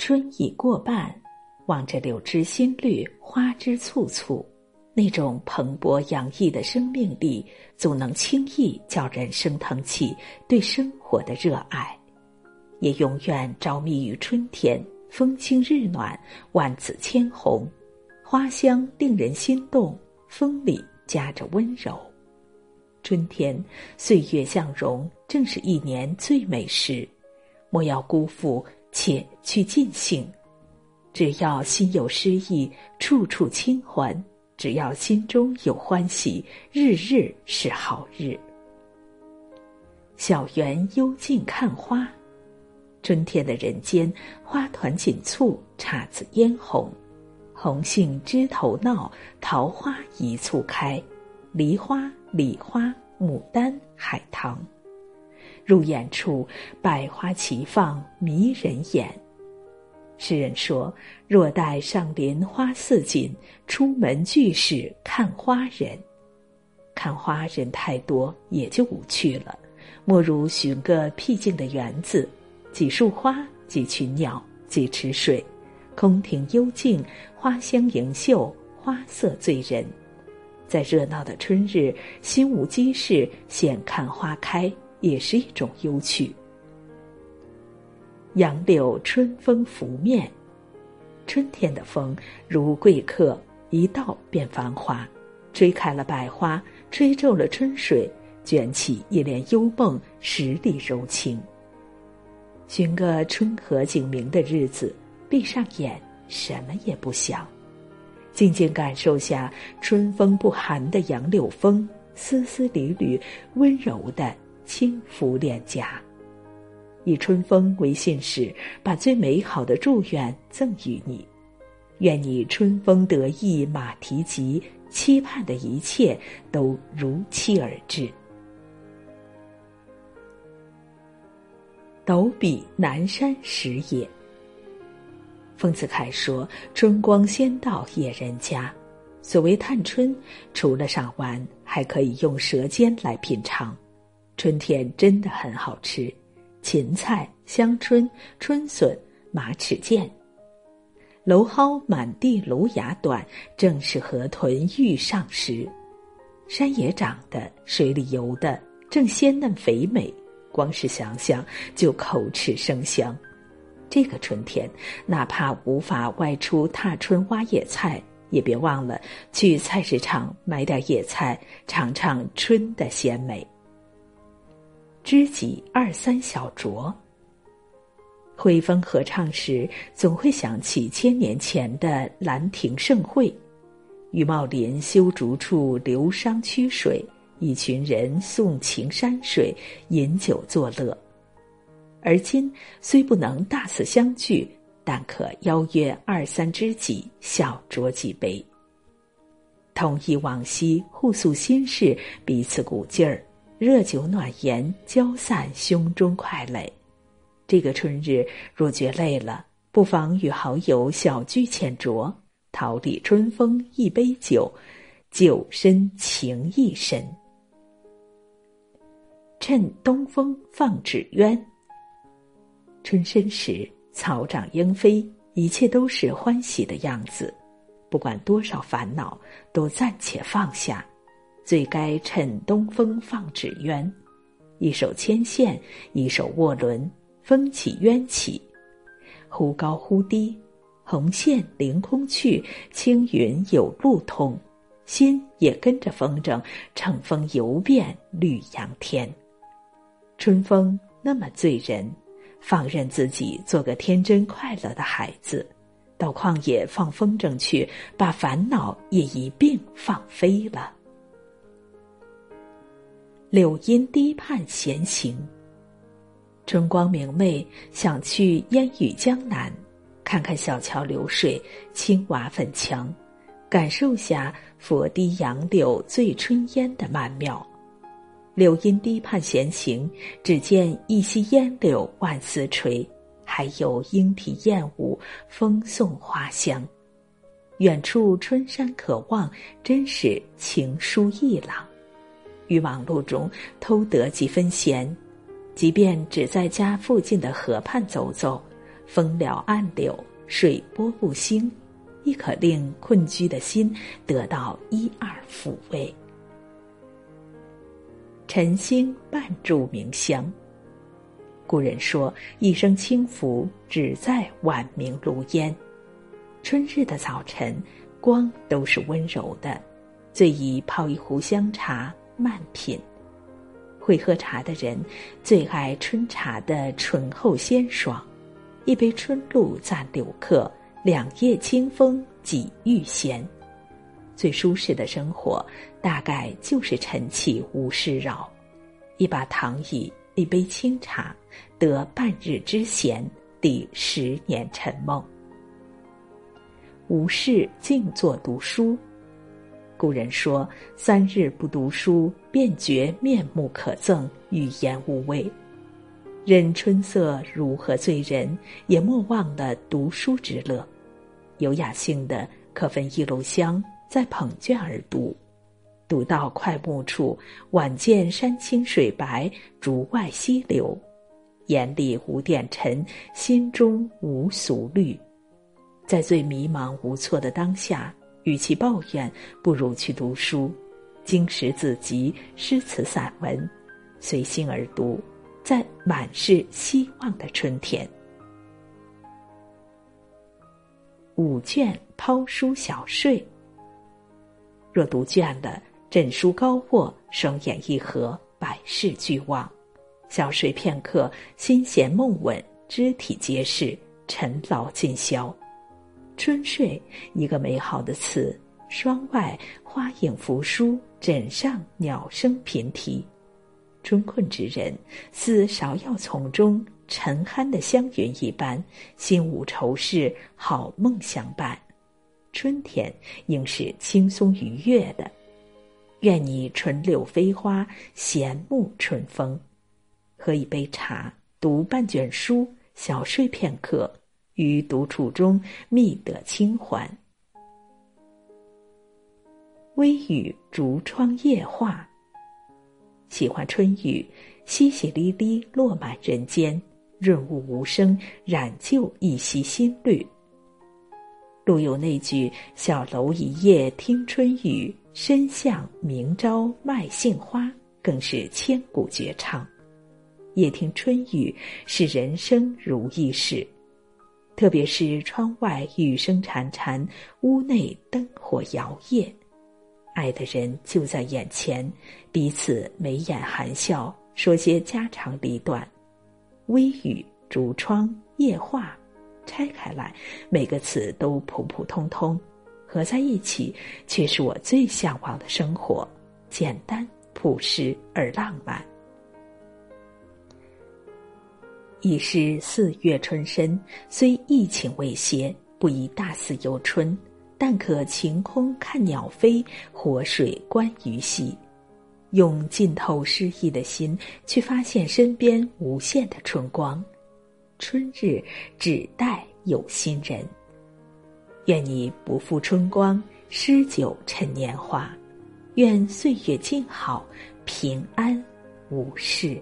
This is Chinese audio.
春已过半，望着柳枝新绿，花枝簇簇，那种蓬勃洋溢的生命力，总能轻易叫人生腾起对生活的热爱。也永远着迷于春天，风清日暖，万紫千红，花香令人心动，风里夹着温柔。春天，岁月向荣，正是一年最美时。莫要辜负。且去尽兴，只要心有诗意，处处清欢；只要心中有欢喜，日日是好日。小园幽静看花，春天的人间，花团锦簇，姹紫嫣红，红杏枝头闹，桃花一簇开，梨花、李花、牡丹、海棠。入眼处，百花齐放，迷人眼。诗人说：“若待上林花似锦，出门俱是看花人。看花人太多，也就无趣了。莫如寻个僻静的园子，几束花，几群鸟，几池水，空庭幽静，花香盈袖，花色醉人。在热闹的春日，心无机事，闲看花开。”也是一种幽趣。杨柳春风拂面，春天的风如贵客，一到便繁华，吹开了百花，吹皱了春水，卷起一帘幽梦，十里柔情。寻个春和景明的日子，闭上眼，什么也不想，静静感受下春风不寒的杨柳风，丝丝缕缕温柔的。轻抚脸颊，以春风为信使，把最美好的祝愿赠予你。愿你春风得意马蹄疾，期盼的一切都如期而至。斗比南山时也。丰子恺说：“春光先到野人家。”所谓探春，除了赏玩，还可以用舌尖来品尝。春天真的很好吃，芹菜、香椿、春笋、马齿苋，蒌蒿满地芦芽短，正是河豚欲上时。山野长的，水里游的，正鲜嫩肥美，光是想想就口齿生香。这个春天，哪怕无法外出踏春挖野菜，也别忘了去菜市场买点野菜，尝尝春的鲜美。知己二三小酌。徽风合唱时，总会想起千年前的兰亭盛会。雨茂林修竹处，流觞曲水，一群人送情山水，饮酒作乐。而今虽不能大肆相聚，但可邀约二三知己，小酌几杯，同忆往昔，互诉心事，彼此鼓劲儿。热酒暖言，浇散胸中快累。这个春日，若觉累了，不妨与好友小聚浅酌，桃李春风一杯酒，酒深情意深。趁东风放纸鸢。春深时，草长莺飞，一切都是欢喜的样子。不管多少烦恼，都暂且放下。最该趁东风放纸鸢，一手牵线，一手握轮，风起鸢起，忽高忽低，红线凌空去，青云有路通，心也跟着风筝乘风游遍绿杨天。春风那么醉人，放任自己做个天真快乐的孩子，到旷野放风筝去，把烦恼也一并放飞了。柳荫堤畔闲行，春光明媚，想去烟雨江南，看看小桥流水、青瓦粉墙，感受下佛堤杨柳醉春烟的曼妙。柳荫堤畔闲行，只见一溪烟柳万丝垂，还有莺啼燕舞，风送花香。远处春山可望，真是情疏意朗。于忙碌中偷得几分闲，即便只在家附近的河畔走走，风撩岸柳，水波不兴，亦可令困居的心得到一二抚慰。晨星半柱明香。古人说：“一生轻浮，只在晚明炉烟。”春日的早晨，光都是温柔的，最宜泡一壶香茶，慢品。会喝茶的人，最爱春茶的醇厚鲜爽。一杯春露赞留客，两夜清风几欲闲。最舒适的生活，大概就是晨起无事扰。一把躺椅，一杯清茶，得半日之闲，抵十年沉梦。无事静坐读书。古人说：“三日不读书，便觉面目可憎，语言无味。”任春色如何醉人，也莫忘了读书之乐。有雅兴的，可分一炉香，再捧卷而读。读到快目处，晚见山清水白，竹外溪流，眼里无点尘，心中无俗虑。在最迷茫无措的当下。与其抱怨，不如去读书，经史子集、诗词散文，随心而读，在满是希望的春天。五卷抛书小睡。若读倦了，枕书高卧，双眼一合，百事俱忘，小睡片刻，心弦梦稳，肢体皆是，尘劳尽消。春睡，一个美好的词。窗外花影扶疏，枕上鸟声频啼。春困之人，似芍药丛中沉酣的香云一般，心无愁事，好梦相伴。春天应是轻松愉悦的。愿你春柳飞花，闲沐春风，喝一杯茶，读半卷书，小睡片刻。于独处中觅得清欢。微雨竹窗夜话。喜欢春雨，淅淅沥沥落满人间，润物无声，染就一袭新绿。陆游那句“小楼一夜听春雨，深巷明朝卖杏花”更是千古绝唱。夜听春雨，是人生如意事。特别是窗外雨声潺潺，屋内灯火摇曳，爱的人就在眼前，彼此眉眼含笑，说些家长里短。微雨、竹窗、夜话，拆开来，每个词都普普通通，合在一起，却是我最向往的生活：简单、朴实而浪漫。已是四月春深，虽疫情未歇，不宜大肆游春，但可晴空看鸟飞，活水观鱼戏，用浸透诗意的心去发现身边无限的春光。春日只待有心人。愿你不负春光，诗酒趁年华。愿岁月静好，平安无事。